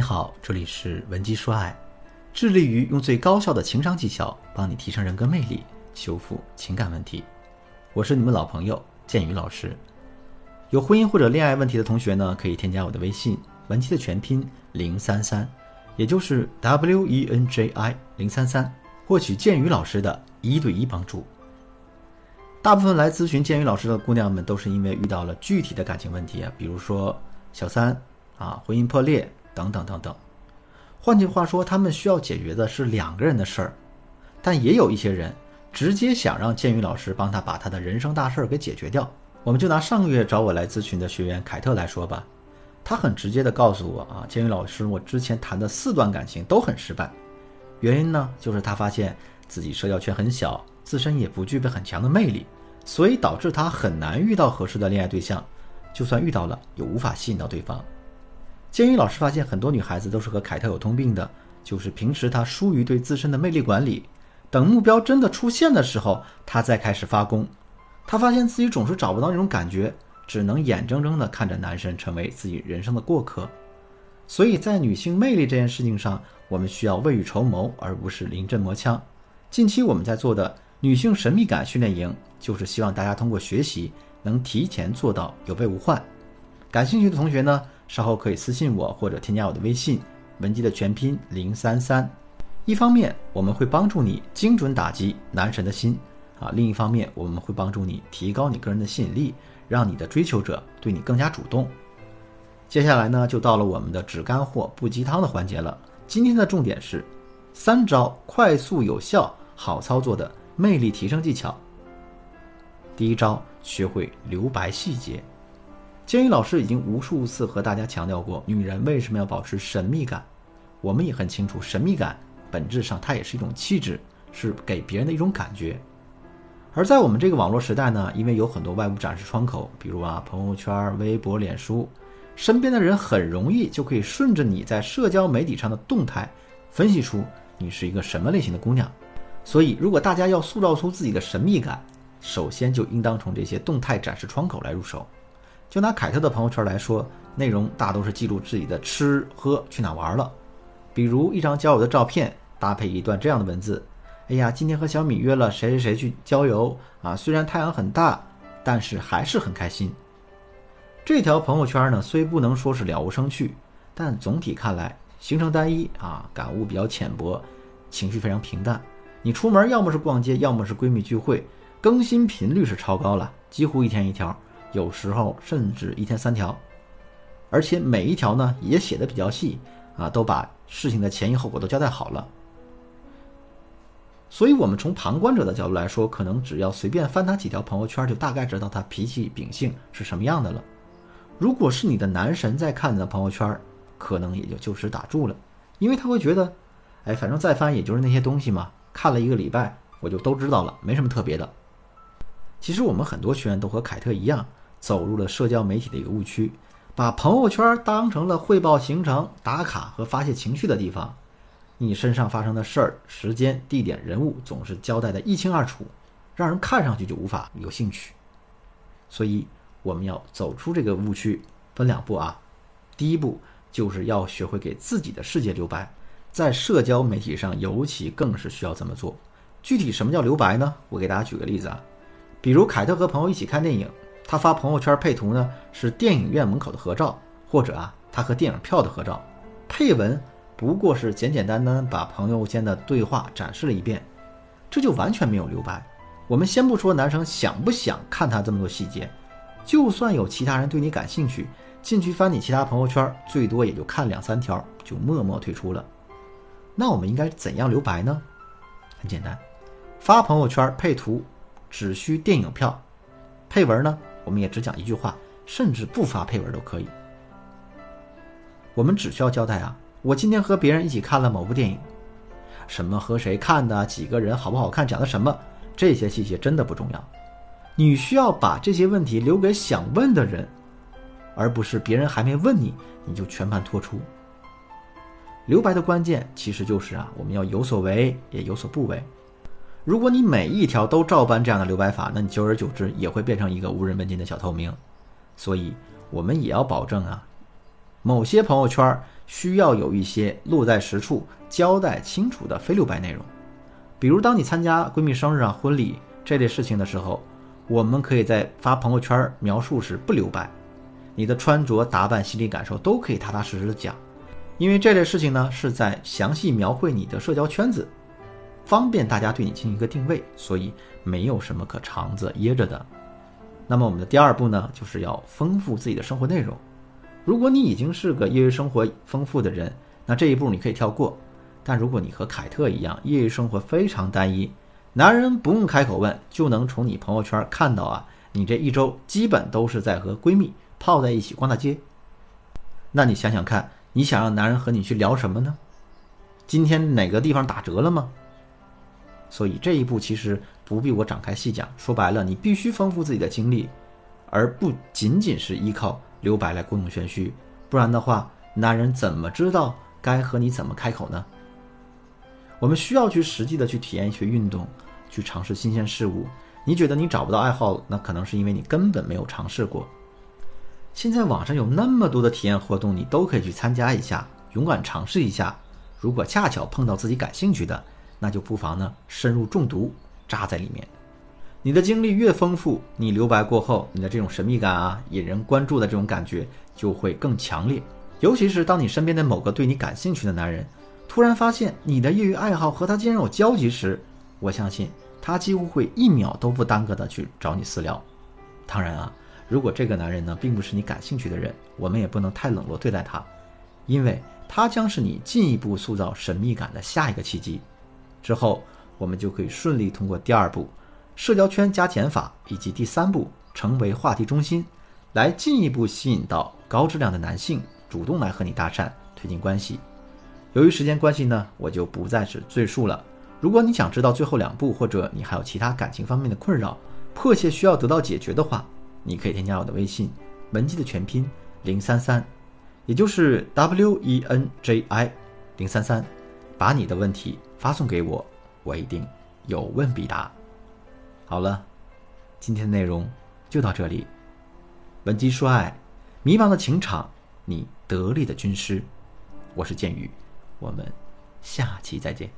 你好，这里是文姬说爱，致力于用最高效的情商技巧帮你提升人格魅力，修复情感问题。我是你们老朋友建宇老师。有婚姻或者恋爱问题的同学呢，可以添加我的微信文姬的全拼零三三，也就是 W E N J I 零三三，获取建宇老师的一对一帮助。大部分来咨询建宇老师的姑娘们，都是因为遇到了具体的感情问题啊，比如说小三啊，婚姻破裂。等等等等，换句话说，他们需要解决的是两个人的事儿，但也有一些人直接想让建宇老师帮他把他的人生大事儿给解决掉。我们就拿上个月找我来咨询的学员凯特来说吧，他很直接的告诉我啊，建宇老师，我之前谈的四段感情都很失败，原因呢就是他发现自己社交圈很小，自身也不具备很强的魅力，所以导致他很难遇到合适的恋爱对象，就算遇到了，也无法吸引到对方。监狱老师发现，很多女孩子都是和凯特有通病的，就是平时她疏于对自身的魅力管理，等目标真的出现的时候，她再开始发功。她发现自己总是找不到那种感觉，只能眼睁睁地看着男神成为自己人生的过客。所以在女性魅力这件事情上，我们需要未雨绸缪，而不是临阵磨枪。近期我们在做的女性神秘感训练营，就是希望大家通过学习，能提前做到有备无患。感兴趣的同学呢？稍后可以私信我或者添加我的微信，文姬的全拼零三三。一方面我们会帮助你精准打击男神的心啊，另一方面我们会帮助你提高你个人的吸引力，让你的追求者对你更加主动。接下来呢，就到了我们的只干货不鸡汤的环节了。今天的重点是三招快速有效、好操作的魅力提升技巧。第一招，学会留白细节。建宇老师已经无数次和大家强调过，女人为什么要保持神秘感？我们也很清楚，神秘感本质上它也是一种气质，是给别人的一种感觉。而在我们这个网络时代呢，因为有很多外部展示窗口，比如啊朋友圈、微博、脸书，身边的人很容易就可以顺着你在社交媒体上的动态，分析出你是一个什么类型的姑娘。所以，如果大家要塑造出自己的神秘感，首先就应当从这些动态展示窗口来入手。就拿凯特的朋友圈来说，内容大都是记录自己的吃喝、去哪玩了。比如一张交友的照片，搭配一段这样的文字：“哎呀，今天和小米约了谁谁谁去郊游啊，虽然太阳很大，但是还是很开心。”这条朋友圈呢，虽不能说是了无生趣，但总体看来行程单一啊，感悟比较浅薄，情绪非常平淡。你出门要么是逛街，要么是闺蜜聚会，更新频率是超高了，几乎一天一条。有时候甚至一天三条，而且每一条呢也写的比较细啊，都把事情的前因后果都交代好了。所以，我们从旁观者的角度来说，可能只要随便翻他几条朋友圈，就大概知道他脾气秉性是什么样的了。如果是你的男神在看你的朋友圈，可能也就就此打住了，因为他会觉得，哎，反正再翻也就是那些东西嘛，看了一个礼拜我就都知道了，没什么特别的。其实我们很多学员都和凯特一样。走入了社交媒体的一个误区，把朋友圈当成了汇报行程、打卡和发泄情绪的地方。你身上发生的事儿、时间、地点、人物总是交代的一清二楚，让人看上去就无法有兴趣。所以我们要走出这个误区，分两步啊。第一步就是要学会给自己的世界留白，在社交媒体上尤其更是需要这么做。具体什么叫留白呢？我给大家举个例子啊，比如凯特和朋友一起看电影。他发朋友圈配图呢，是电影院门口的合照，或者啊，他和电影票的合照。配文不过是简简单单把朋友间的对话展示了一遍，这就完全没有留白。我们先不说男生想不想看他这么多细节，就算有其他人对你感兴趣，进去翻你其他朋友圈，最多也就看两三条，就默默退出了。那我们应该怎样留白呢？很简单，发朋友圈配图只需电影票，配文呢？我们也只讲一句话，甚至不发配文都可以。我们只需要交代啊，我今天和别人一起看了某部电影，什么和谁看的，几个人好不好看，讲的什么，这些细节真的不重要。你需要把这些问题留给想问的人，而不是别人还没问你，你就全盘托出。留白的关键其实就是啊，我们要有所为，也有所不为。如果你每一条都照搬这样的留白法，那你久而久之也会变成一个无人问津的小透明。所以，我们也要保证啊，某些朋友圈需要有一些落在实处、交代清楚的非留白内容。比如，当你参加闺蜜生日啊、婚礼这类事情的时候，我们可以在发朋友圈描述时不留白，你的穿着打扮、心理感受都可以踏踏实实的讲，因为这类事情呢是在详细描绘你的社交圈子，方便大家对你进行一个定位，所以没有什么可藏着掖着的。那么我们的第二步呢，就是要丰富自己的生活内容。如果你已经是个业余生活丰富的人，那这一步你可以跳过。但如果你和凯特一样，业余生活非常单一，男人不用开口问就能从你朋友圈看到啊，你这一周基本都是在和闺蜜泡在一起逛大街。那你想想看，你想让男人和你去聊什么呢？今天哪个地方打折了吗？所以这一步其实不必我展开细讲。说白了，你必须丰富自己的经历，而不仅仅是依靠留白来故弄玄虚。不然的话，男人怎么知道该和你怎么开口呢？我们需要去实际的去体验一些运动，去尝试新鲜事物。你觉得你找不到爱好，那可能是因为你根本没有尝试过。现在网上有那么多的体验活动，你都可以去参加一下，勇敢尝试一下。如果恰巧碰到自己感兴趣的，那就不妨呢深入中毒，扎在里面。你的经历越丰富，你留白过后，你的这种神秘感啊，引人关注的这种感觉就会更强烈。尤其是当你身边的某个对你感兴趣的男人。突然发现你的业余爱好和他竟然有交集时，我相信他几乎会一秒都不耽搁的去找你私聊。当然啊，如果这个男人呢并不是你感兴趣的人，我们也不能太冷落对待他，因为他将是你进一步塑造神秘感的下一个契机。之后我们就可以顺利通过第二步，社交圈加减法以及第三步成为话题中心，来进一步吸引到高质量的男性主动来和你搭讪推进关系。由于时间关系呢，我就不再是赘述了。如果你想知道最后两步，或者你还有其他感情方面的困扰，迫切需要得到解决的话，你可以添加我的微信文姬的全拼零三三，也就是 W E N J I 零三三，把你的问题发送给我，我一定有问必答。好了，今天的内容就到这里。文姬说爱，迷茫的情场，你得力的军师，我是剑宇。我们下期再见。